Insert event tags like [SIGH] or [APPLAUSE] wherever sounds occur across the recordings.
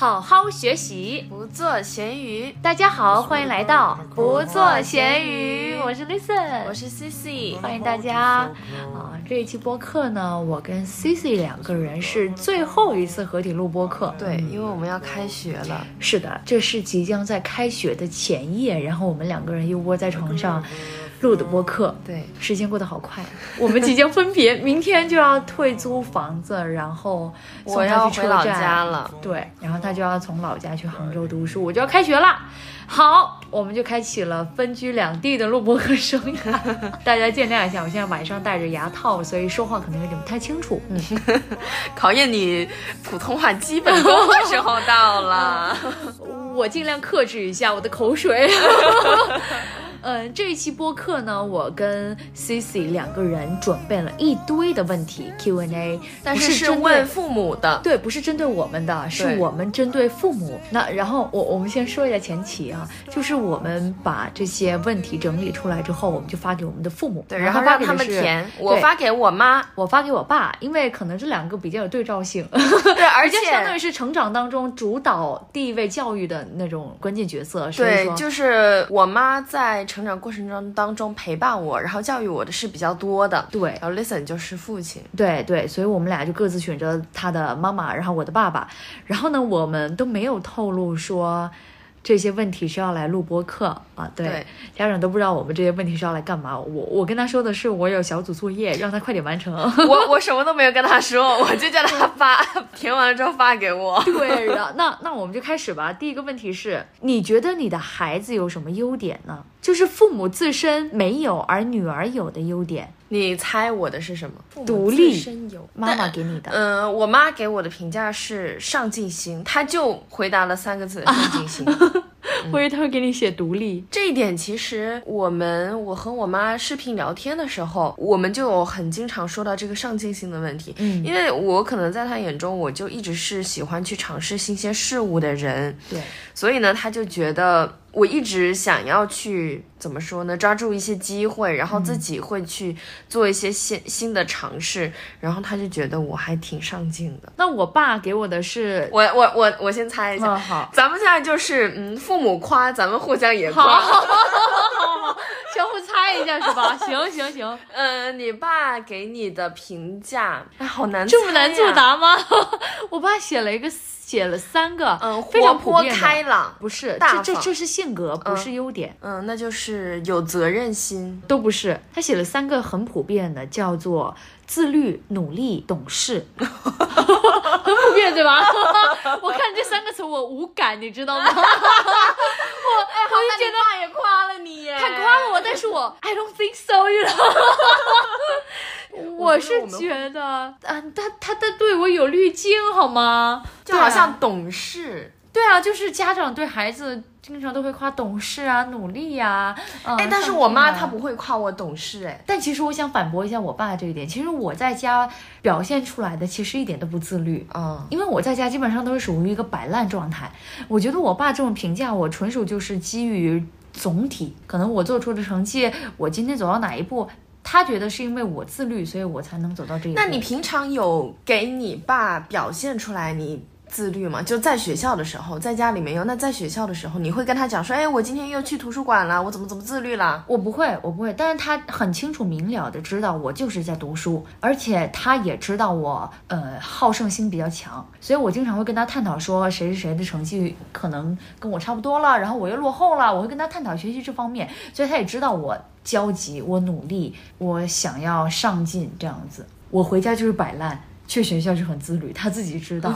好好学习，不做咸鱼。大家好，欢迎来到不做咸鱼，我是 Listen，我是 CC，欢迎大家啊！这一期播客呢，我跟 CC 两个人是最后一次合体录播客。对，因为我们要开学了。是的，这是即将在开学的前夜，然后我们两个人又窝在床上。录的播客，对，时间过得好快，我们即将分别，明天就要退租房子，然后我要回老家了，对，然后他就要从老家去杭州读书，我就要开学了，好，我们就开启了分居两地的录播课生涯，[LAUGHS] 大家见谅一下，我现在晚上戴着牙套，所以说话可能有点不太清楚，嗯，考验你普通话基本功的时候到了，[LAUGHS] 我尽量克制一下我的口水。[LAUGHS] 嗯，这一期播客呢，我跟 Cici 两个人准备了一堆的问题 Q&A，但是是问父母的，对，不是针对我们的，是我们针对父母。那然后我我们先说一下前提啊，就是我们把这些问题整理出来之后，我们就发给我们的父母，对，然后让他们填。我发给我妈，我发给我爸，因为可能这两个比较有对照性，对，[LAUGHS] 而且相当于是成长当中主导地位教育的那种关键角色。对，就是我妈在。成长过程中当中陪伴我，然后教育我的是比较多的。对，然后 listen 就是父亲。对对，所以我们俩就各自选择他的妈妈，然后我的爸爸。然后呢，我们都没有透露说。这些问题是要来录播课啊？对，家长都不知道我们这些问题是要来干嘛。我我跟他说的是，我有小组作业，让他快点完成。我我什么都没有跟他说，[LAUGHS] 我就叫他发，[LAUGHS] 填完了之后发给我。[LAUGHS] 对的，那那我们就开始吧。第一个问题是，你觉得你的孩子有什么优点呢？就是父母自身没有而女儿有的优点。你猜我的是什么？独立。妈妈给你的。嗯，我妈给我的评价是上进心，她就回答了三个字：上进心。我以为他会给你写独立。这一点其实我们我和我妈视频聊天的时候，我们就很经常说到这个上进心的问题。嗯，因为我可能在她眼中，我就一直是喜欢去尝试新鲜事物的人。对，所以呢，她就觉得。我一直想要去怎么说呢？抓住一些机会，然后自己会去做一些新新的尝试，然后他就觉得我还挺上进的。那我爸给我的是，我我我我先猜一下，好，咱们现在就是嗯，父母夸，咱们互相也夸，猜一下是吧？行 [LAUGHS] 行行，嗯，你爸给你的评价，哎，好难，这么难作答吗？[LAUGHS] 我爸写了一个。写了三个，嗯，活泼开朗，不是，这这这是性格，不是优点，嗯，那就是有责任心，都不是。他写了三个很普遍的，叫做自律、努力、懂事，[LAUGHS] 很普遍对吧？我看这三个词我无感，你知道吗？我，我就觉得爸也夸了你耶，他夸了我，但是我 I don't think so，you know。[LAUGHS] 我是觉得，嗯，他他他对我有滤镜好吗？就好像懂事，对啊，就是家长对孩子经常都会夸懂事啊、努力呀。哎，但是我妈她不会夸我懂事，哎。但其实我想反驳一下我爸这一点，其实我在家表现出来的其实一点都不自律，嗯，因为我在家基本上都是属于一个摆烂状态。我觉得我爸这种评价我，纯属就是基于总体，可能我做出的成绩，我今天走到哪一步。他觉得是因为我自律，所以我才能走到这一步。那你平常有给你爸表现出来你自律嘛？就在学校的时候，在家里没有。那在学校的时候，你会跟他讲说，哎，我今天又去图书馆了，我怎么怎么自律了？我不会，我不会。但是他很清楚明了的知道我就是在读书，而且他也知道我呃好胜心比较强，所以我经常会跟他探讨说谁谁谁的成绩可能跟我差不多了，然后我又落后了，我会跟他探讨学习这方面，所以他也知道我。焦急，我努力，我想要上进，这样子。我回家就是摆烂，去学校是很自律，他自己知道。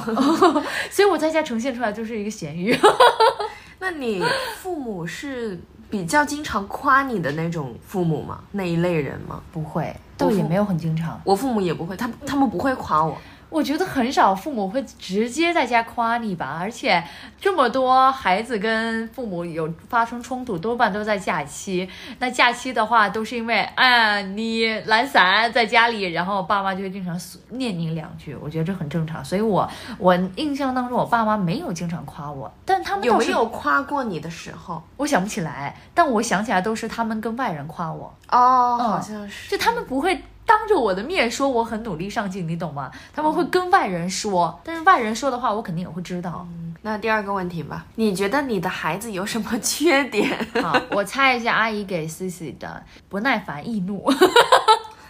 [LAUGHS] 所以我在家呈现出来就是一个咸鱼。[LAUGHS] 那你父母是比较经常夸你的那种父母吗？那一类人吗？不会，倒也没有很经常。我父母也不会，他他们不会夸我。我觉得很少父母会直接在家夸你吧，而且这么多孩子跟父母有发生冲突，多半都在假期。那假期的话，都是因为哎你懒散在家里，然后爸妈就会经常念你两句。我觉得这很正常。所以我我印象当中，我爸妈没有经常夸我，但他们有没有夸过你的时候？我想不起来，但我想起来都是他们跟外人夸我哦，好像是，就他们不会。当着我的面说我很努力上进，你懂吗？他们会跟外人说，但是外人说的话我肯定也会知道。那第二个问题吧，你觉得你的孩子有什么缺点？好，[LAUGHS] 我猜一下，阿姨给 Cici 的不耐烦、易怒。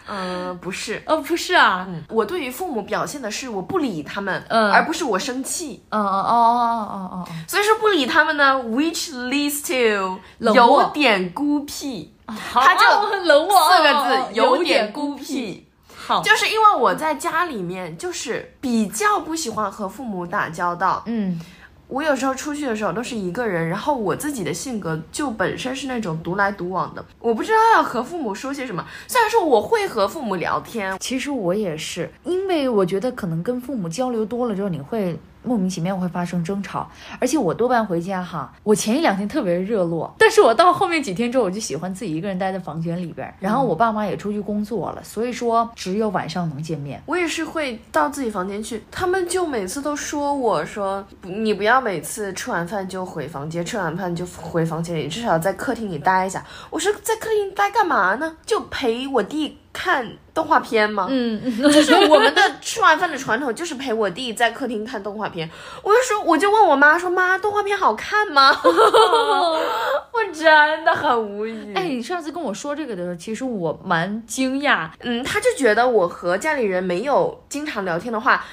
嗯，[LAUGHS] 不是，哦，不是啊，我对于父母表现的是我不理他们，嗯，而不是我生气。嗯哦哦哦哦哦，所以说不理他们呢，which leads to 有点孤僻。[LAUGHS] 他就冷漠四个字，有点孤僻。好，就是因为我在家里面就是比较不喜欢和父母打交道。嗯。我有时候出去的时候都是一个人，然后我自己的性格就本身是那种独来独往的，我不知道要和父母说些什么。虽然说我会和父母聊天，其实我也是，因为我觉得可能跟父母交流多了之后，你会。莫名其妙会发生争吵，而且我多半回家哈，我前一两天特别热络，但是我到后面几天之后，我就喜欢自己一个人待在房间里边，然后我爸妈也出去工作了，所以说只有晚上能见面。我也是会到自己房间去，他们就每次都说我说你不要每次吃完饭就回房间，吃完饭就回房间里，至少在客厅里待一下。我说在客厅待干嘛呢？就陪我弟。看动画片吗？嗯，就是我们的吃完饭的传统，就是陪我弟在客厅看动画片。我就说，我就问我妈说：“妈，动画片好看吗？” [LAUGHS] 我真的很无语。哎，你上次跟我说这个的时候，其实我蛮惊讶。嗯，他就觉得我和家里人没有经常聊天的话，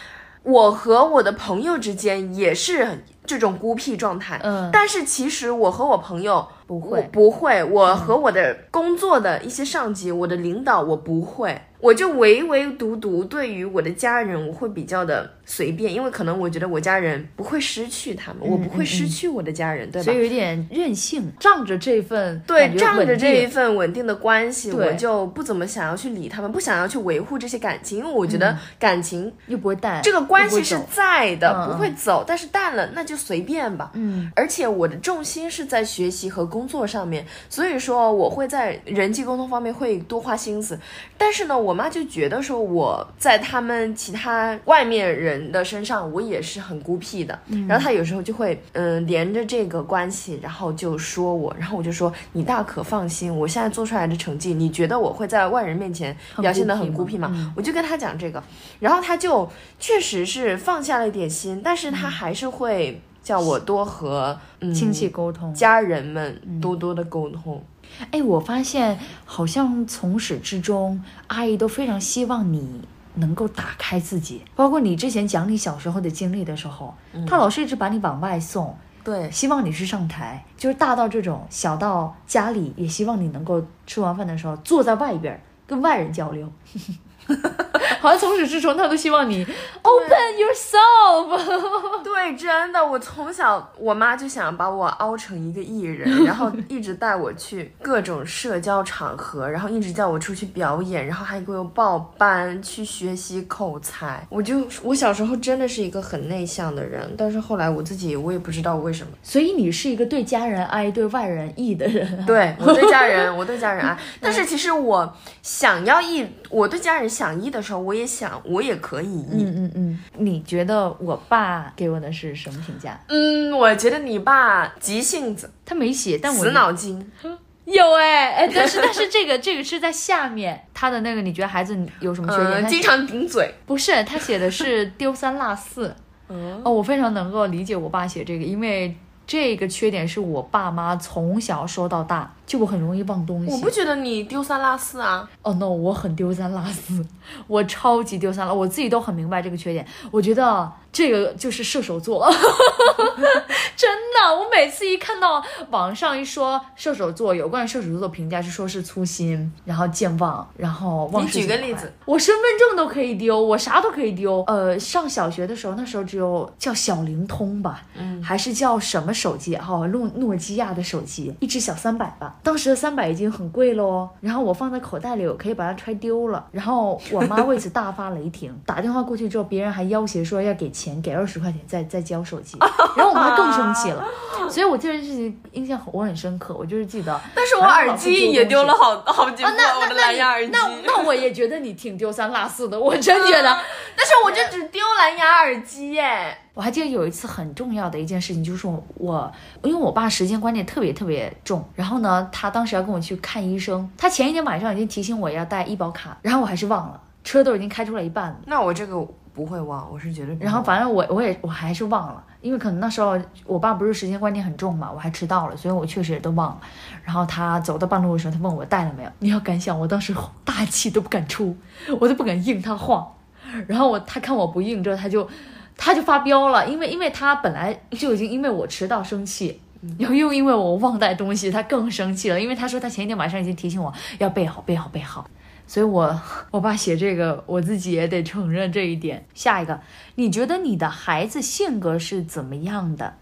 我和我的朋友之间也是这种孤僻状态。嗯，但是其实我和我朋友。不会，不会。我和我的工作的一些上级，我的领导，我不会。我就唯唯独独对于我的家人，我会比较的随便，因为可能我觉得我家人不会失去他们，我不会失去我的家人，对吧？所以有点任性，仗着这份对，仗着这一份稳定的关系，我就不怎么想要去理他们，不想要去维护这些感情，因为我觉得感情又不会淡，这个关系是在的，不会走，但是淡了那就随便吧。嗯，而且我的重心是在学习和工作上面，所以说我会在人际沟通方面会多花心思，但是呢，我妈就觉得说我在他们其他外面人的身上，我也是很孤僻的。然后她有时候就会嗯连着这个关系，然后就说我，然后我就说你大可放心，我现在做出来的成绩，你觉得我会在外人面前表现得很孤僻吗？我就跟她讲这个，然后她就确实是放下了一点心，但是她还是会。叫我多和亲戚沟通，家人们多多的沟通。哎，我发现好像从始至终，阿姨都非常希望你能够打开自己。包括你之前讲你小时候的经历的时候，她老是一直把你往外送，对，希望你去上台。就是大到这种，小到家里也希望你能够吃完饭的时候坐在外边跟外人交流。[LAUGHS] 好像从始至终，他都希望你 open yourself。[LAUGHS] 对，真的，我从小我妈就想把我凹成一个艺人，[LAUGHS] 然后一直带我去各种社交场合，然后一直叫我出去表演，然后还给我报班去学习口才。我就我小时候真的是一个很内向的人，但是后来我自己我也不知道为什么。所以你是一个对家人爱、对外人义的人。对我对家人，我对家人爱，但是其实我想要义，我对家人想义的时候，我也想，我也可以。嗯嗯嗯，你觉得我爸给我的是什么评价？嗯，我觉得你爸急性子，他没写，但我死脑筋。[LAUGHS] 有哎哎，但是但是这个这个是在下面，他的那个你觉得孩子有什么缺点？经常顶嘴。不是，他写的是丢三落四。[LAUGHS] 哦，我非常能够理解我爸写这个，因为这个缺点是我爸妈从小说到大。就我很容易忘东西，我不觉得你丢三落四啊。哦，no，我很丢三落四，[LAUGHS] 我超级丢三落，我自己都很明白这个缺点。我觉得这个就是射手座，[LAUGHS] 真的。我每次一看到网上一说射手座，有关于射手座的评价是说是粗心，然后健忘，然后忘。你举个例子，我身份证都可以丢，我啥都可以丢。呃，上小学的时候，那时候只有叫小灵通吧，嗯，还是叫什么手机？哈，诺诺基亚的手机，一只小三百吧。当时的三百已经很贵了哦，然后我放在口袋里，我可以把它揣丢了。然后我妈为此大发雷霆，[LAUGHS] 打电话过去之后，别人还要挟说要给钱，给二十块钱再再交手机。然后我妈更生气了，[LAUGHS] 所以我这件事情印象我很深刻，我就是记得。但是我耳机也丢了好好几个，我的蓝牙耳机。那那我也觉得你挺丢三落四的，我真觉得。[LAUGHS] 但是我就只丢蓝牙耳机耶。我还记得有一次很重要的一件事情，就是我，因为我爸时间观念特别特别重，然后呢，他当时要跟我去看医生，他前一天晚上已经提醒我要带医保卡，然后我还是忘了，车都已经开出来一半了。那我这个。不会忘，我是绝对然后反正我我也我还是忘了，因为可能那时候我爸不是时间观念很重嘛，我还迟到了，所以我确实也都忘了。然后他走到半路的时候，他问我带了没有，你要敢想，我当时 [LAUGHS] 大气都不敢出，我都不敢应他话。然后我他看我不应之后，他就他就发飙了，因为因为他本来就已经因为我迟到生气。然后又因为我忘带东西，他更生气了，因为他说他前一天晚上已经提醒我要备好、备好、备好。所以我我爸写这个，我自己也得承认这一点。下一个，你觉得你的孩子性格是怎么样的？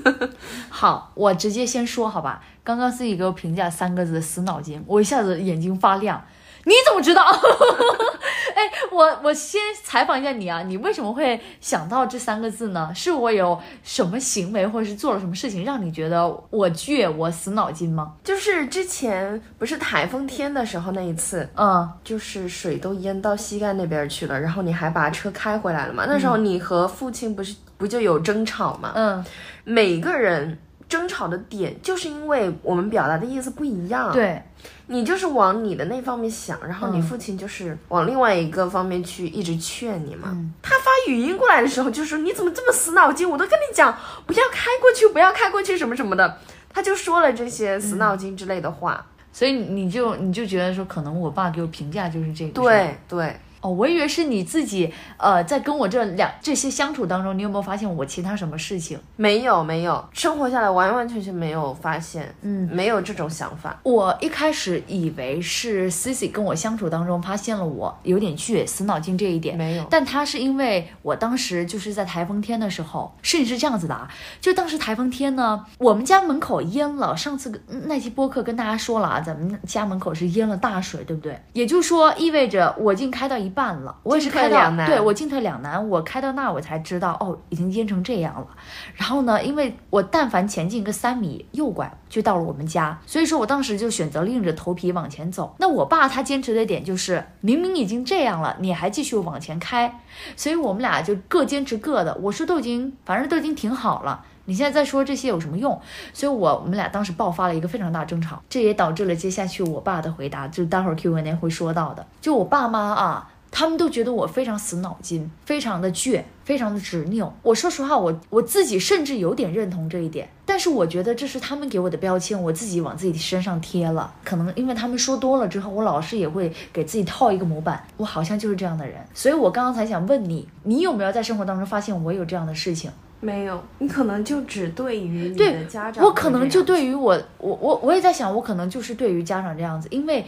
[LAUGHS] 好，我直接先说好吧。刚刚自己给我评价三个字“死脑筋”，我一下子眼睛发亮。你怎么知道？[LAUGHS] 哎，我我先采访一下你啊，你为什么会想到这三个字呢？是我有什么行为或者是做了什么事情让你觉得我倔，我死脑筋吗？就是之前不是台风天的时候那一次，嗯，就是水都淹到膝盖那边去了，然后你还把车开回来了嘛？那时候你和父亲不是不就有争吵嘛？嗯，每个人争吵的点就是因为我们表达的意思不一样。，对，你就是往你的那方面想，然后你嗯父亲就是往另外一个方面去一直劝你嘛。嗯他发语音过来的时候就说你怎么这么死脑筋？我都跟你讲不要开过去，不要开过去什么什么的，他就说了这些死脑筋之类的话。所以你就你就觉得说，可能我爸给我评价就是这个。对对，哦，我以为是你自己，呃，在跟我这两这些相处当中，你有没有发现我其他什么事情？没有没有，生活下来完完全全没有发现，嗯，没有这种想法。我一开始以为是 Cici 跟我相处当中发现了我有点倔、死脑筋这一点，没有但他是因为我当时就是在台风天的时候，事情是这样子的啊，就当时台风天呢，我们家门口淹了。上次那期播客跟大家说了啊，咱们家门口是淹了大水，对不对？也就是说，意味着我已经开到一半了，我也是开到两难对我进退两难，我开到那儿我才知道哦，已经淹成这样了。然后呢，因为我但凡前进个三米右拐就到了我们家，所以说我当时就选择硬着头皮往前走。那我爸他坚持的点就是，明明已经这样了，你还继续往前开，所以我们俩就各坚持各的。我说都已经，反正都已经挺好了。你现在再说这些有什么用？所以我我们俩当时爆发了一个非常大争吵，这也导致了接下去我爸的回答，就是待会儿 Q&A 会说到的。就我爸妈啊，他们都觉得我非常死脑筋，非常的倔，非常的执拗。我说实话，我我自己甚至有点认同这一点，但是我觉得这是他们给我的标签，我自己往自己身上贴了。可能因为他们说多了之后，我老是也会给自己套一个模板，我好像就是这样的人。所以我刚刚才想问你，你有没有在生活当中发现我有这样的事情？没有，你可能就只对于你的家长，我可能就对于我，我我我也在想，我可能就是对于家长这样子，因为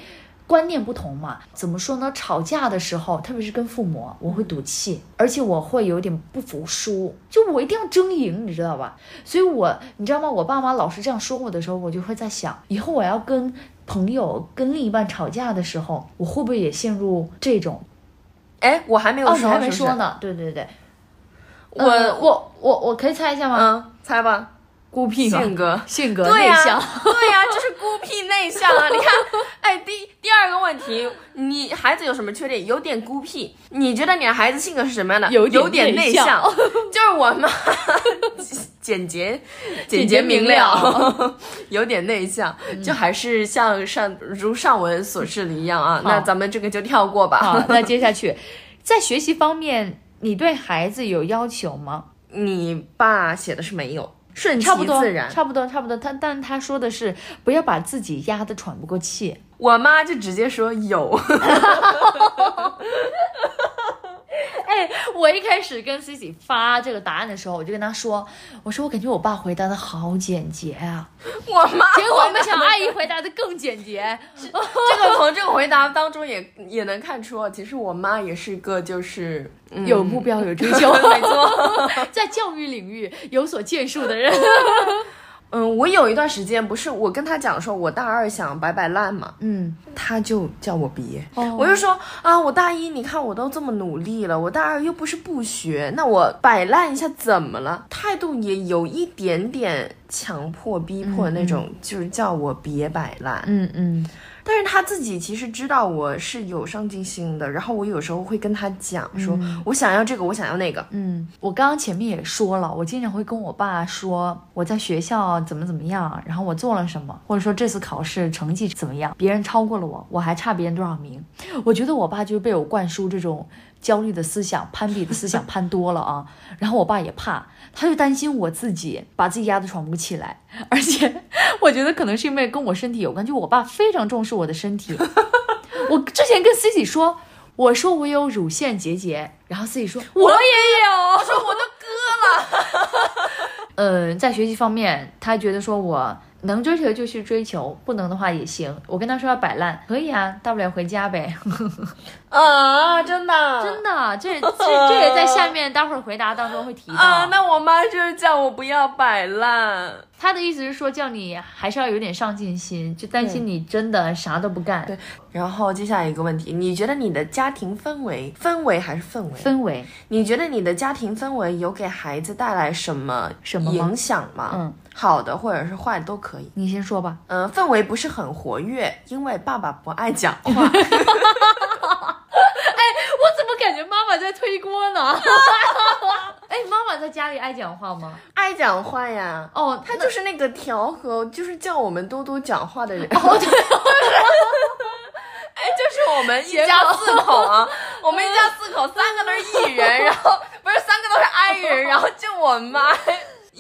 观念不同嘛。怎么说呢？吵架的时候，特别是跟父母，我会赌气，而且我会有点不服输，就我一定要争赢，你知道吧？所以我，你知道吗？我爸妈老是这样说我的时候，我就会在想，以后我要跟朋友、跟另一半吵架的时候，我会不会也陷入这种？哎，我还没有哦，说，你还没说。呢。对对对，我呃我我我可以猜一下吗？嗯，猜吧，孤僻吗？性格。性格、内向。[LAUGHS] 对呀、就是孤僻内向啊！你看，[LAUGHS] 哎，第第二个问题，你孩子有什么缺点？有点孤僻。你觉得你的孩子性格是什么样的？有有点内向内向，[LAUGHS] 就是我妈简洁、简洁明了，有点内向，就还是像上如上文所示的一样啊。那咱们这个就跳过吧。好，那接下去，在学习方面，你对孩子有要求吗？你爸写的是没有，顺其差不多自然，。差不多，差不多。他，但他说的是不要把自己压得喘不过气。我妈就直接说有。[LAUGHS] 哎，我一开始跟 C C 发这个答案的时候，我就跟他说，我说我感觉我爸回答的好简洁啊，[LAUGHS] 我妈结果没想到阿姨回答的更简洁。这个从这个回答当中也也能看出，其实我妈也是个就是、嗯、有目标、有追求，[LAUGHS] 没错。[LAUGHS] 在教育领域有所建树的人。嗯，我有一段时间不是我跟他讲说，我大二想摆摆烂嘛，嗯，他就叫我别。哦我就说啊，我大一你看我都这么努力了，我大二又不是不学，那我摆烂一下怎么了？态度也有一点点强迫逼迫那种，就是叫我别摆烂。嗯嗯但是他自己其实知道我是有上进心的，然后我有时候会跟他讲说，我想要这个，我想要那个。嗯，我刚刚前面也说了，我经常会跟我爸说我在学校怎么怎么样，然后我做了什么，或者说这次考试成绩怎么样，别人超过了我，我还差别人多少名。我觉得我爸就是被我灌输这种焦虑的思想、攀比的思想攀多了啊。[LAUGHS] 然后我爸也怕，他就担心我自己把自己压得喘不过气来。而且我觉得可能是因为跟我身体有关，就我爸非常重视我的身体。[LAUGHS] 我之前跟 Cici 说，我说我有乳腺结节，然后 C C 说我也有，我说我都割了。嗯，[LAUGHS] 在学习方面，他觉得说我。能追求就去追求，不能的话也行。我跟他说要摆烂，可以啊，大不了回家呗。[LAUGHS] 啊，真的，真的，这这这也在下面待会儿回答当中会提到。啊，那我妈就是叫我不要摆烂。她的意思是说，叫你还是要有点上进心，就担心你真的啥都不干。对。然后接下来一个问题，你觉得你的家庭氛围，氛围还是氛围？氛围。你觉得你的家庭氛围有给孩子带来什么什么影响吗？嗯。好的或者是坏的都可以，你先说吧。嗯，氛围不是很活跃，因为爸爸不爱讲话。[LAUGHS] [LAUGHS] 哎，我怎么感觉妈妈在推锅呢？[LAUGHS] 哎，妈妈在家里爱讲话吗？爱讲话呀。哦，她就是那个调和，就是叫我们多多讲话的人。哦，对。哎，就是我们一家四口啊，我们一家四口三个都是艺人，然后不是三个都是 I 人，然后就我妈。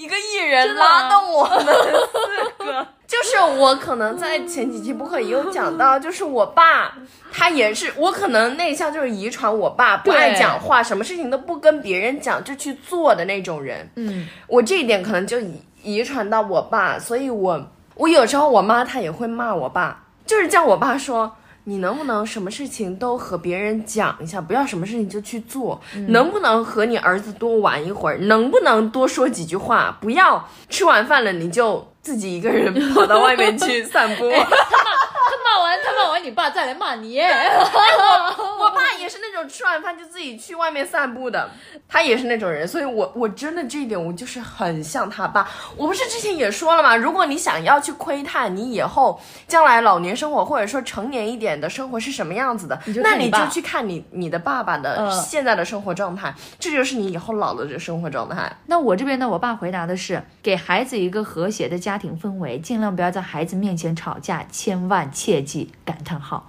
一个艺人拉动我们四个，[LAUGHS] 就是我可能在前几期播客也有讲到，[LAUGHS] 就是我爸他也是，我可能内向就是遗传我爸不爱讲话，什么事情都不跟别人讲就去做的那种人。嗯，我这一点可能就遗遗传到我爸，所以我我有时候我妈她也会骂我爸，就是叫我爸说。你能不能什么事情都和别人讲一下，不要什么事情就去做？能不能和你儿子多玩一会儿？能不能多说几句话？不要吃完饭了你就自己一个人跑到外面去散步。骂 [LAUGHS] 你爸再来骂你，我我爸也是那种吃完饭就自己去外面散步的，他也是那种人，所以我我真的这一点我就是很像他爸。我不是之前也说了吗？如果你想要去窥探你以后将来老年生活或者说成年一点的生活是什么样子的，那你就去看你你的爸爸的现在的生活状态，这就是你以后老了的生活状态。那我这边呢，我爸回答的是给孩子一个和谐的家庭氛围，尽量不要在孩子面前吵架，千万切。记感叹号，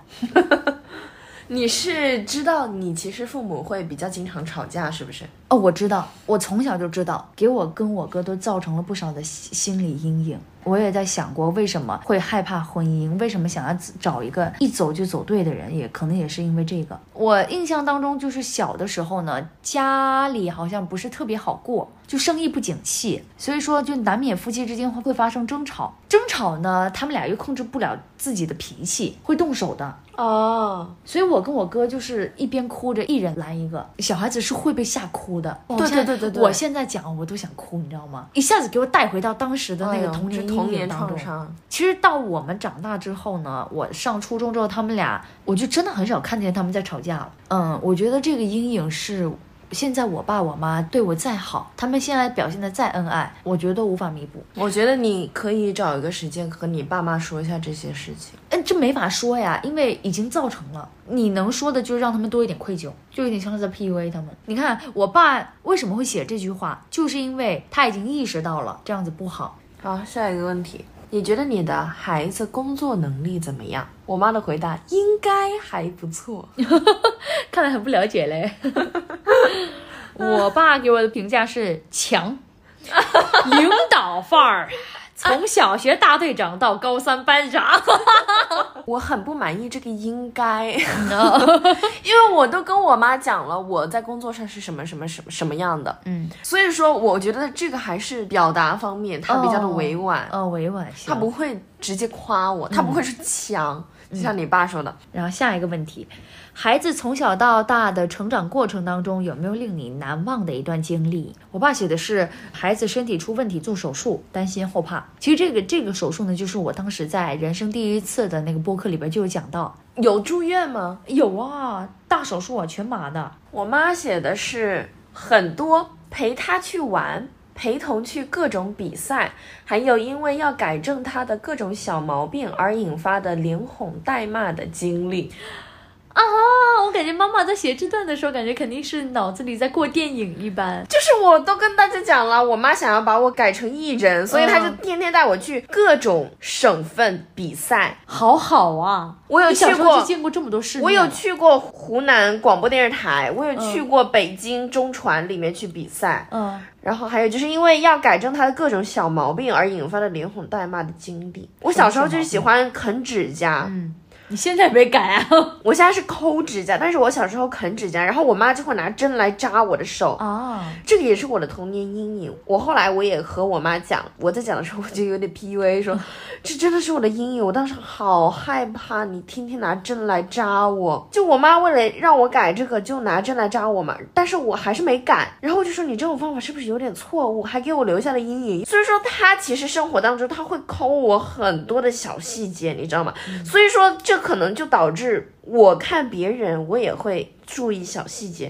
你是知道你其实父母会比较经常吵架是不是？哦，我知道，我从小就知道，给我跟我哥都造成了不少的心理阴影。我也在想过为什么会害怕婚姻，为什么想要找一个一走就走对的人，也可能也是因为这个。我印象当中就是小的时候呢，家里好像不是特别好过，就生意不景气，所以说就难免夫妻之间会会发生争吵。争吵呢，他们俩又控制不了自己的脾气，会动手的哦。所以我跟我哥就是一边哭着，一人拦一个。小孩子是会被吓哭的。对对对对对。我现在讲我都想哭，你知道吗？一下子给我带回到当时的那个童年。阴影当中。其实到我们长大之后呢，我上初中之后，他们俩我就真的很少看见他们在吵架了。嗯，我觉得这个阴影是，现在我爸我妈对我再好，他们现在表现的再恩爱，我觉得都无法弥补。我觉得你可以找一个时间和你爸妈说一下这些事情。嗯，这没法说呀，因为已经造成了。你能说的就是让他们多一点愧疚，就有点像是在 PUA 他们。你看我爸为什么会写这句话，就是因为他已经意识到了这样子不好。好，下一个问题，你觉得你的孩子工作能力怎么样？我妈的回答应该还不错，[LAUGHS] 看来很不了解嘞。[LAUGHS] 我爸给我的评价是强，领导范儿。从小学大队长到高三班长，[LAUGHS] 我很不满意这个应该，[LAUGHS] 因为我都跟我妈讲了我在工作上是什么什么什么什么样的，嗯，所以说我觉得这个还是表达方面，他比较的委婉，哦，委婉，他不会直接夸我，他不会是强，就像你爸说的。然后下一个问题。孩子从小到大的成长过程当中，有没有令你难忘的一段经历？我爸写的是孩子身体出问题做手术，担心后怕。其实这个这个手术呢，就是我当时在人生第一次的那个播客里边就有讲到，有住院吗？有啊，大手术啊，全麻的。我妈写的是很多陪他去玩，陪同去各种比赛，还有因为要改正他的各种小毛病而引发的连哄带骂的经历。啊，我感觉妈妈在写这段的时候，感觉肯定是脑子里在过电影一般。就是我都跟大家讲了，我妈想要把我改成艺人，所以她就天天带我去各种省份比赛。好好啊，我有去过，就见过这么多事。我有去过湖南广播电视台，我有去过北京中传里面去比赛。嗯，然后还有就是因为要改正他的各种小毛病而引发的连哄带骂的经历。我小时候就喜欢啃指甲。嗯。你现在没改啊？[LAUGHS] 我现在是抠指甲，但是我小时候啃指甲，然后我妈就会拿针来扎我的手啊，这个也是我的童年阴影。我后来我也和我妈讲，我在讲的时候我就有点 PUA，说 [LAUGHS] 这真的是我的阴影。我当时好害怕你天天拿针来扎我，就我妈为了让我改这个，就拿针来扎我嘛，但是我还是没改。然后我就说你这种方法是不是有点错误，还给我留下了阴影。所以说她其实生活当中她会抠我很多的小细节，你知道吗？所以说这。可能就导致我看别人，我也会注意小细节，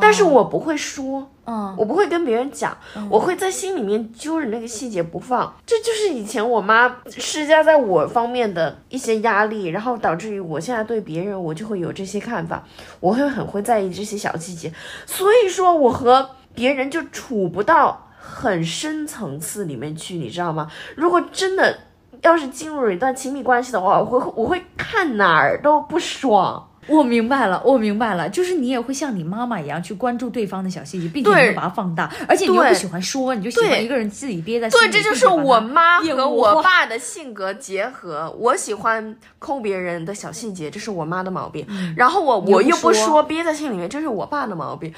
但是我不会说，嗯我不会跟别人讲，我会在心里面揪着那个细节不放。这就是以前我妈施加在我方面的一些压力，然后导致于我现在对别人，我就会有这些看法，我会很会在意这些小细节，所以说我和别人就处不到很深层次里面去，你知道吗？如果真的。要是进入一段亲密关系的话，我会我会看哪儿都不爽。我明白了，我明白了，就是你也会像你妈妈一样去关注对方的小细节，并且会把它放大，而且你又不喜欢说，你就喜欢一个人自己憋在心里。对，这就是我妈和我爸的性格结合。我喜欢抠别人的小细节，这是我妈的毛病。然后我我又不说，憋在心里面，这是我爸的毛病。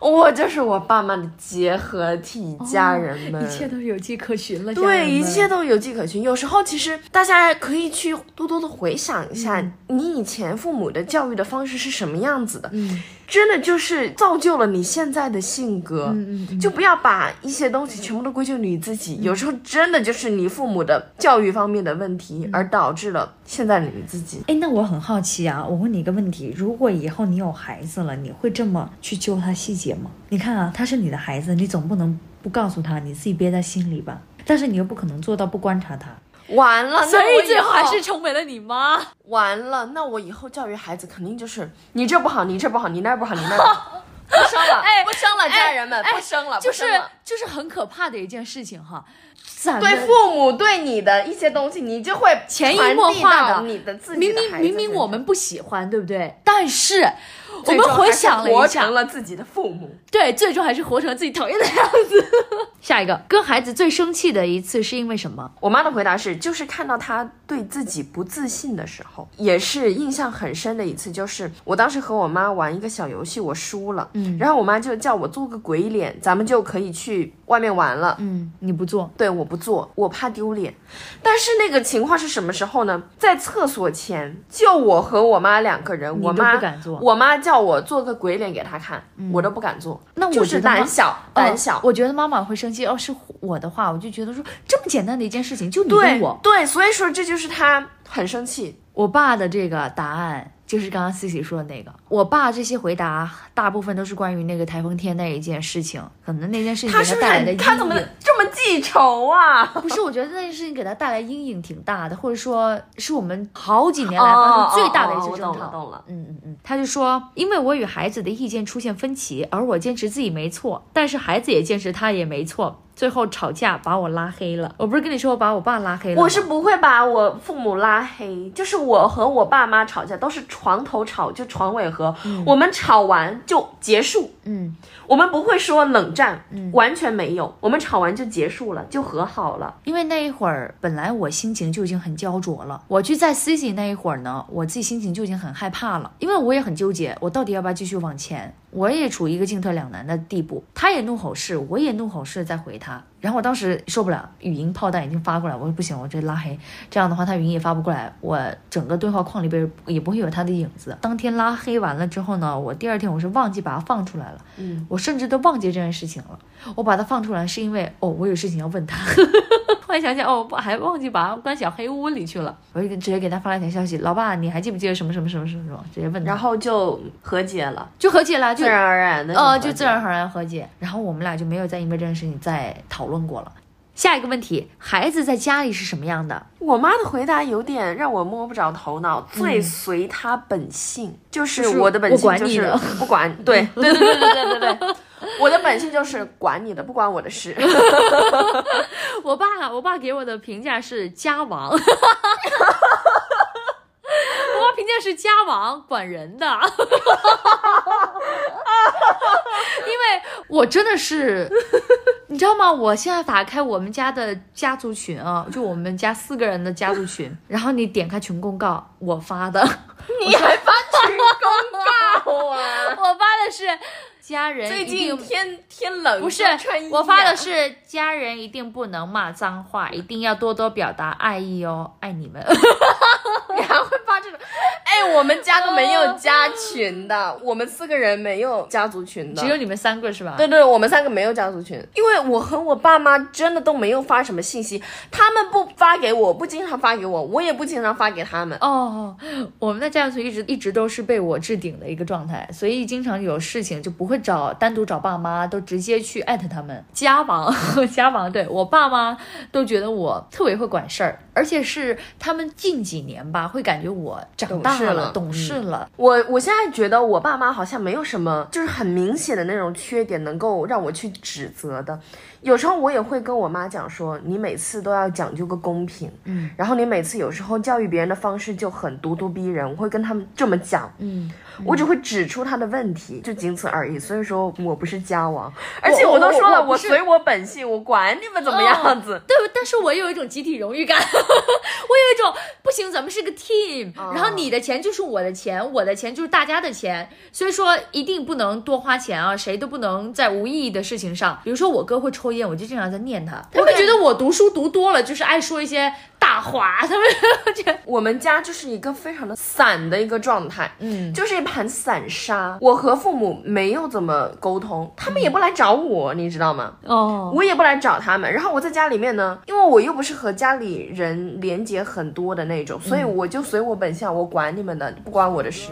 我就是我爸妈的结合体，家人们，一切都有迹可循了。对，一切都有迹可循。有时候其实大家可以去多多的回想一下，你以前父母的教育的方式是什么样子的。嗯。真的就是造就了你现在的性格，就不要把一些东西全部都归咎你自己。有时候真的就是你父母的教育方面的问题，而导致了现在的你自己。哎，那我很好奇啊，我问你一个问题：如果以后你有孩子了，你会这么去揪他细节吗？你看啊，他是你的孩子，你总不能不告诉他，你自己憋在心里吧？但是你又不可能做到不观察他。完了，所以最后还是成为了你妈。完了，那我以后教育孩子肯定就是你这不好，你这不好，你那不好，你那不好，[LAUGHS] 不生了，哎不生了，家人们不生了，就是就是很可怕的一件事情哈。对父母对你的一些东西，你就会潜移默化的你的自己明明明明我们不喜欢，对不对？但是我们回想了一下，活成了自己的父母。对，最终还是活成了自己讨厌的样子。[LAUGHS] 下一个，跟孩子最生气的一次是因为什么？我妈的回答是，就是看到他对自己不自信的时候，也是印象很深的一次。就是我当时和我妈玩一个小游戏，我输了，嗯，然后我妈就叫我做个鬼脸，咱们就可以去外面玩了。嗯，你不做，对，我不做，我怕丢脸。但是那个情况是什么时候呢？在厕所前，就我和我妈两个人，我妈不敢做，我妈叫我做个鬼脸给他看，我都不敢做。那我是胆小，胆小。我觉得妈妈会生气。要是我的话，我就觉得说这么简单的一件事情，就你问我，对，所以说这就是他很生气。我爸的这个答案。就是刚刚思琪说的那个，我爸这些回答大部分都是关于那个台风天那一件事情，可能那件事情给他带来的阴影。他怎么这么记仇啊？不是，我觉得那件事情给他带来阴影挺大的，或者说是我们好几年来发生最大的一次争吵。懂了，嗯嗯嗯。他就说，因为我与孩子的意见出现分歧，而我坚持自己没错，但是孩子也坚持他也没错。最后吵架把我拉黑了，我不是跟你说我把我爸拉黑了我是不会把我父母拉黑，就是我和我爸妈吵架都是床头吵就床尾和，我们吵完就结束，嗯，我们不会说冷战，嗯，完全没有，我们吵完就结束了，就和好了。因为那一会儿本来我心情就已经很焦灼了，我去在 C C 那一会儿呢，我自己心情就已经很害怕了，因为我也很纠结，我到底要不要继续往前。我也处于一个进退两难的地步，他也怒吼式，我也怒吼式在回他。然后我当时受不了，语音炮弹已经发过来，我说不行，我这拉黑，这样的话他语音也发不过来，我整个对话框里边也不会有他的影子。当天拉黑完了之后呢，我第二天我是忘记把它放出来了，嗯，我甚至都忘记这件事情了。我把它放出来是因为哦，我有事情要问他。突然想起哦，不还忘记把他关小黑屋里去了，我就直接给他发了一条消息，老爸，你还记不记得什么什么什么什么什么？直接问他，然后就和解了，就和解了，就自然而然的，呃，就自然而然和解。然后我们俩就没有再因为这件事情再讨论过了。下一个问题，孩子在家里是什么样的？我妈的回答有点让我摸不着头脑，最随她本性，就是我的本性就是不管，对对对对对对对，[LAUGHS] 我的本性就是管你的，不关我的事。[LAUGHS] 我爸我爸给我的评价是家王。[LAUGHS] 我爸评价是家王管人的，因为我真的是，你知道吗？我现在打开我们家的家族群啊，就我们家四个人的家族群，然后你点开群公告，我发的，你还发群公告啊？我发的是。家人最近天天冷，不是我发的是家人一定不能骂脏话，[LAUGHS] 一定要多多表达爱意哦，爱你们。[LAUGHS] 你还会发这种？哎，我们家都没有加群的，[LAUGHS] 我们四个人没有家族群的，只有你们三个是吧？对对，我们三个没有家族群，因为我和我爸妈真的都没有发什么信息，他们不发给我，不经常发给我，我也不经常发给他们。哦，我们的家族群一直一直都是被我置顶的一个状态，所以经常有事情就不会。找单独找爸妈，都直接去艾特他们。[LAUGHS] 家王，家王，对我爸妈都觉得我特别会管事儿，而且是他们近几年吧，会感觉我长大了，懂事了。我我现在觉得我爸妈好像没有什么，就是很明显的那种缺点能够让我去指责的。有时候我也会跟我妈讲说，你每次都要讲究个公平，嗯，然后你每次有时候教育别人的方式就很咄咄逼人，我会跟他们这么讲，嗯。我只会指出他的问题，就仅此而已。所以说我不是家王，而且我都说了，我随我本性，我管你们怎么样子。对，但是我有一种集体荣誉感，[LAUGHS] 我有一种不行，咱们是个 team，然后你的钱就是我的钱，我的钱就是大家的钱，所以说一定不能多花钱啊，谁都不能在无意义的事情上，比如说我哥会抽烟，我就经常在念他，他们觉得我读书读多了，就是爱说一些。大话，[LAUGHS] 他们觉我们家就是一个非常的散的一个状态，嗯，就是一盘散沙。我和父母没有怎么沟通，他们也不来找我，你知道吗？哦，我也不来找他们。然后我在家里面呢，因为我又不是和家里人连接很多的那种，所以我就随我本相，我管你们的，不关我的事。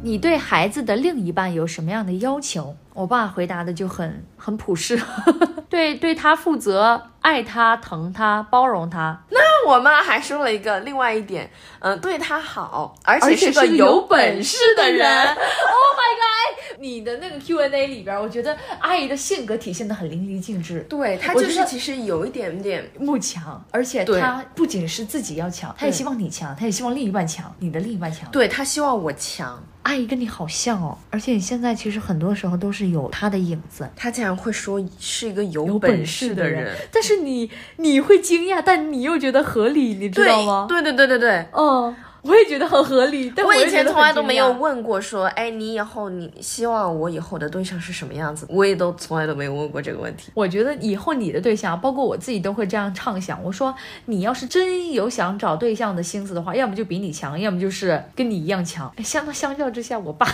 你对孩子的另一半有什么样的要求？我爸回答的就很很朴实，[LAUGHS] 对对他负责，爱他，疼他，包容他。那我妈还说了一个另外一点，嗯，对他好，而且是个有本事的人。Oh my god！你的那个 Q&A 里边，我觉得阿姨的性格体现的很淋漓尽致。对她就是其实有一点点慕强，而且她不仅是自己要强，她也希望你强，她也希望另一半强，你的另一半强。对她希望我强。阿姨跟你好像哦，而且你现在其实很多时候都是有她的影子。她竟然会说是一个有本事的人，但是你你会惊讶，但你又觉得合理，你知道吗？对对对对对，嗯。我也觉得很合理，但我以前从来都没有问过说，哎，你以后你希望我以后的对象是什么样子？我也都从来都没有问过这个问题。我觉得以后你的对象，包括我自己都会这样畅想。我说，你要是真有想找对象的心思的话，要么就比你强，要么就是跟你一样强。相相较之下，我爸，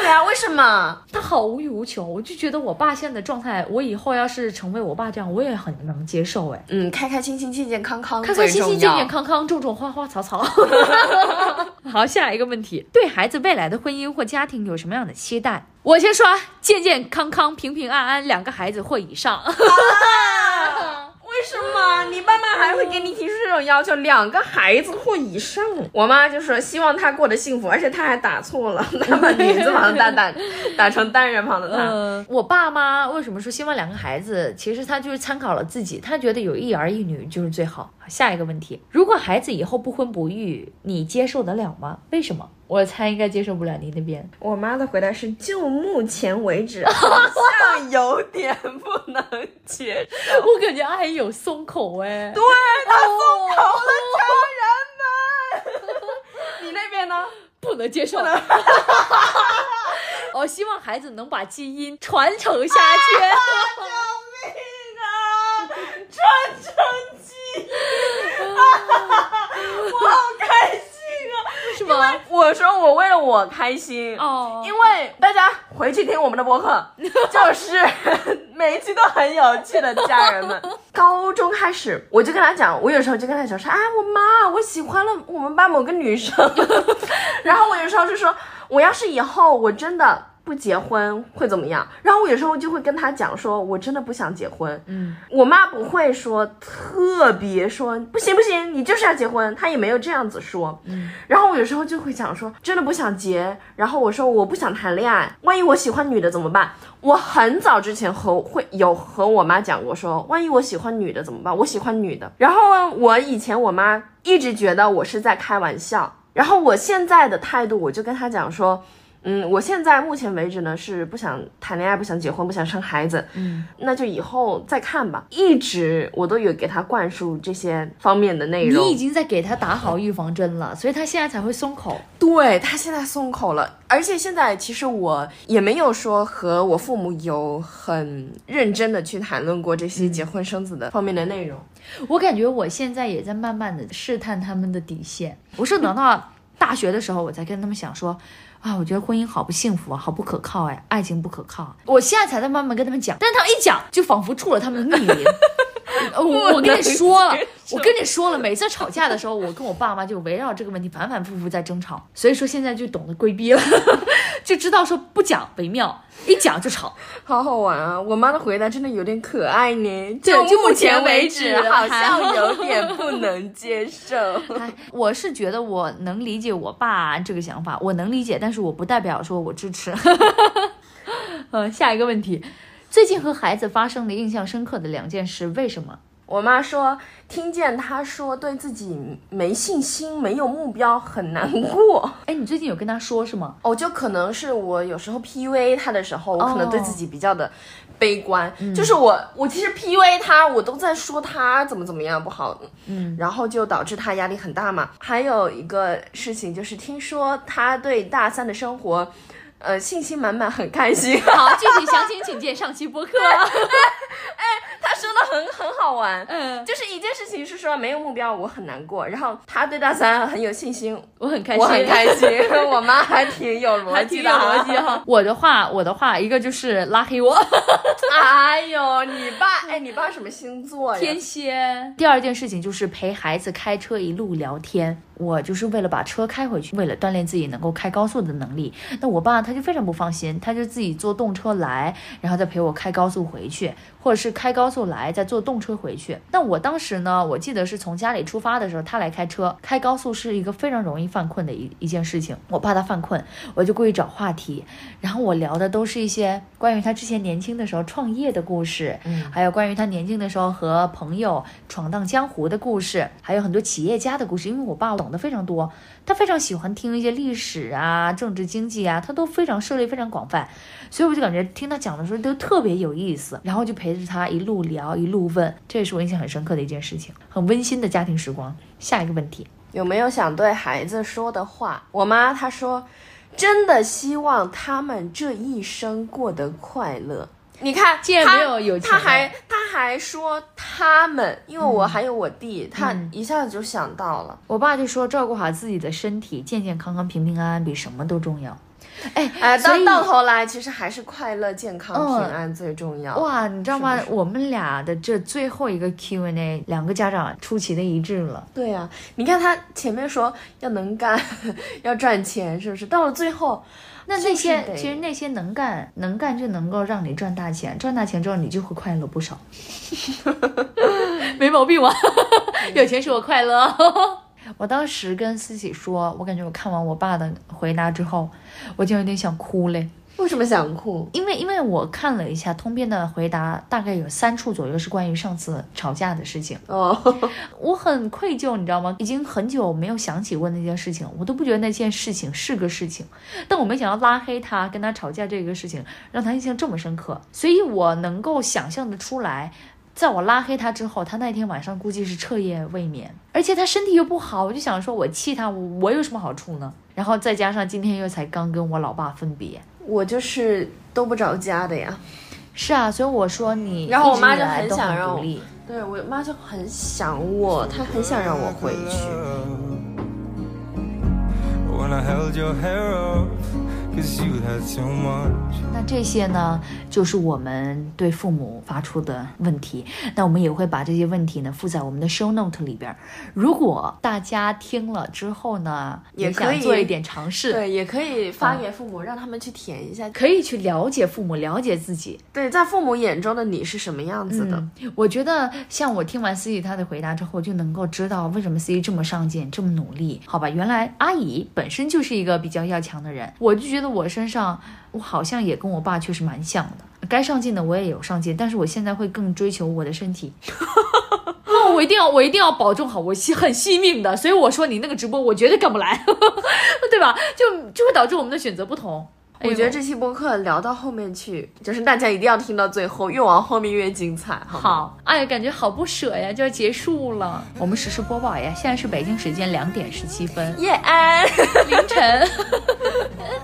对啊，为什么他好无欲无求？我就觉得我爸现在的状态，我以后要是成为我爸这样，我也很能接受。哎，嗯，开开心心，健健康康，开开心心，健健康康，种种花花草草。[LAUGHS] 好，下一个问题，对孩子未来的婚姻或家庭有什么样的期待？我先说，健健康康，平平安安，两个孩子或以上。为 [LAUGHS] 什么你爸妈还会给你提出这种要求？两个孩子或以上，我妈就说希望他过得幸福，而且他还打错了，他把女字旁的“打”打成单人旁的“他”。我爸妈为什么说希望两个孩子？其实他就是参考了自己，他觉得有一儿一女就是最好。下一个问题，如果孩子以后不婚不育，你接受得了吗？为什么？我猜应该接受不了。你那边，我妈的回答是：就目前为止，[LAUGHS] [LAUGHS] [LAUGHS] 好像有点不能接受。我感觉阿姨有松口哎，对，他松口了，家人们。[LAUGHS] 你那边呢？不能接受。[LAUGHS] 我希望孩子能把基因传承下去。[LAUGHS] 救命啊！传承基因，我好开心。是吗？我说我为了我开心哦，因为大家回去听我们的播客，[LAUGHS] 就是 [LAUGHS] 每一期都很有趣的家人们。[LAUGHS] 高中开始，我就跟他讲，我有时候就跟他讲说，啊，我妈，我喜欢了我们班某个女生，然后我有时候就说，我要是以后我真的。不结婚会怎么样？然后我有时候就会跟他讲说，我真的不想结婚。嗯，我妈不会说特别说不行不行，你就是要结婚，她也没有这样子说。嗯，然后我有时候就会讲说，真的不想结。然后我说我不想谈恋爱，万一我喜欢女的怎么办？我很早之前和会有和我妈讲过说，万一我喜欢女的怎么办？我喜欢女的。然后我以前我妈一直觉得我是在开玩笑，然后我现在的态度我就跟她讲说。嗯，我现在目前为止呢是不想谈恋爱，不想结婚，不想生孩子。嗯，那就以后再看吧。一直我都有给他灌输这些方面的内容。你已经在给他打好预防针了，所以他现在才会松口。对他现在松口了，而且现在其实我也没有说和我父母有很认真的去谈论过这些结婚生子的方面的内容。我感觉我现在也在慢慢的试探他们的底线。我是等到大学的时候，我才跟他们想说。啊，我觉得婚姻好不幸福啊，好不可靠哎，爱情不可靠。我现在才在慢慢跟他们讲，但是他们一讲，就仿佛触了他们的逆鳞。[LAUGHS] 我我跟你说了，我跟你说了，每次吵架的时候，我跟我爸妈就围绕这个问题反反复复在争吵，所以说现在就懂得规避了，[LAUGHS] 就知道说不讲为妙，一讲就吵，[LAUGHS] 好好玩啊！我妈的回答真的有点可爱呢，就目前为止好像有点不能接受。我是觉得我能理解我爸这个想法，我能理解，但是我不代表说我支持。嗯，下一个问题。最近和孩子发生的印象深刻的两件事，为什么？我妈说，听见他说对自己没信心、没有目标，很难过。哎，你最近有跟他说是吗？哦，就可能是我有时候 PUA 他的时候，我可能对自己比较的悲观。就是我，我其实 PUA 他，我都在说他怎么怎么样不好，嗯，然后就导致他压力很大嘛。还有一个事情就是，听说他对大三的生活。呃，信心满满，很开心。[LAUGHS] 好，具体详情请见上期播客。[LAUGHS] 哎，他说的很很好玩。嗯，就是一件事情是说没有目标，我很难过。然后他对大三很有信心，我很开心，我很开心。[LAUGHS] 我妈还挺有逻辑的，逻辑哈。我的话，我的话，一个就是拉黑我。哎呦，你爸，哎，你爸什么星座呀？天蝎。第二件事情就是陪孩子开车一路聊天。我就是为了把车开回去，为了锻炼自己能够开高速的能力。那我爸他就非常不放心，他就自己坐动车来，然后再陪我开高速回去，或者是开高速来再坐动车回去。那我当时呢，我记得是从家里出发的时候，他来开车，开高速是一个非常容易犯困的一一件事情。我怕他犯困，我就故意找话题，然后我聊的都是一些关于他之前年轻的时候创业的故事，嗯，还有关于他年轻的时候和朋友闯荡江湖的故事，还有很多企业家的故事。因为我爸懂。得非常多，他非常喜欢听一些历史啊、政治经济啊，他都非常涉猎非常广泛，所以我就感觉听他讲的时候都特别有意思，然后就陪着他一路聊一路问，这也是我印象很深刻的一件事情，很温馨的家庭时光。下一个问题，有没有想对孩子说的话？我妈她说，真的希望他们这一生过得快乐。你看，既然没有有钱，他还他还说他们，因为我还有我弟，他一下子就想到了。我爸就说照顾好自己的身体，健健康康、平平安安比什么都重要。哎哎，[LAUGHS] 到到头来其实还是快乐、健康、平安最重要。哇，你知道吗？我们俩的这最后一个 Q&A，两个家长出奇的一致了。对呀，你看他前面说要能干，[LAUGHS] 要赚钱，是不是？到了最后。那那些其实那些能干能干就能够让你赚大钱，赚大钱之后你就会快乐不少，[LAUGHS] 没毛病吧？有钱使我快乐。我当时跟思琪说，我感觉我看完我爸的回答之后，我就有点想哭嘞。为什么想哭？因为因为我看了一下通篇的回答，大概有三处左右是关于上次吵架的事情。哦，[LAUGHS] 我很愧疚，你知道吗？已经很久没有想起过那件事情，我都不觉得那件事情是个事情。但我没想到拉黑他，跟他吵架这个事情让他印象这么深刻，所以我能够想象的出来，在我拉黑他之后，他那天晚上估计是彻夜未眠，而且他身体又不好，我就想说，我气他，我我有什么好处呢？然后再加上今天又才刚跟我老爸分别。我就是都不着家的呀，是啊，所以我说你，然后我妈就很想让我，对我妈就很想我，她很想让我回去。那这些呢，就是我们对父母发出的问题。那我们也会把这些问题呢附在我们的 show note 里边。如果大家听了之后呢，也可以做一点尝试，对，也可以发给父母，让他们去填一下，可以去了解父母，了解自己。对，在父母眼中的你是什么样子的？我觉得，像我听完思怡她的回答之后，就能够知道为什么思怡这么上进，这么努力。好吧，原来阿姨本身就是一个比较要强的人，我就觉得我身上。我好像也跟我爸确实蛮像的，该上进的我也有上进，但是我现在会更追求我的身体。[LAUGHS] 那，我一定要，我一定要保重好，我惜很惜命的，所以我说你那个直播我绝对干不来，[LAUGHS] 对吧？就就会导致我们的选择不同。我觉得这期播客聊到后面去，就是大家一定要听到最后，越往后面越精彩。好，哎呀，感觉好不舍呀，就要结束了。我们实时播报呀，现在是北京时间两点十七分，夜安凌晨。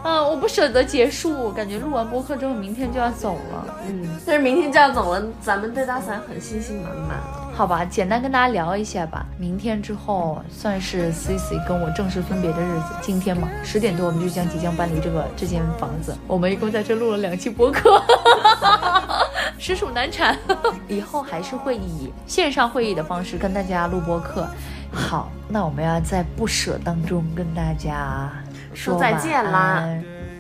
嗯，[LAUGHS] 我不舍得结束，感觉录完播客之后，明天就要走了。嗯，但是明天就要走了，咱们对大三很信心满满。好吧，简单跟大家聊一下吧。明天之后算是 C C 跟我正式分别的日子。今天嘛，十点多我们就将即将搬离这个这间房子。我们一共在这录了两期播客，[LAUGHS] 实属难产。以后还是会以线上会议的方式跟大家录播客。好，那我们要在不舍当中跟大家说再见啦。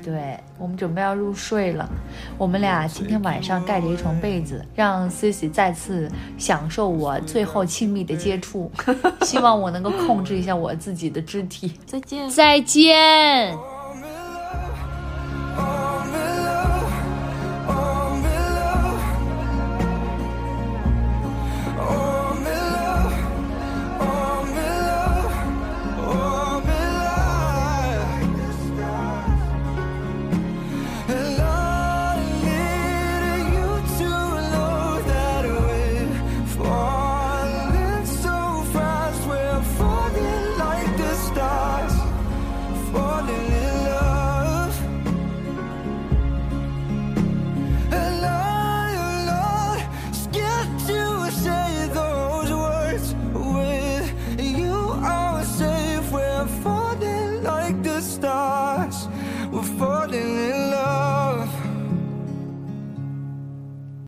对我们准备要入睡了，我们俩今天晚上盖着一床被子，让 Cici 再次享受我最后亲密的接触，[LAUGHS] 希望我能够控制一下我自己的肢体。再见，再见。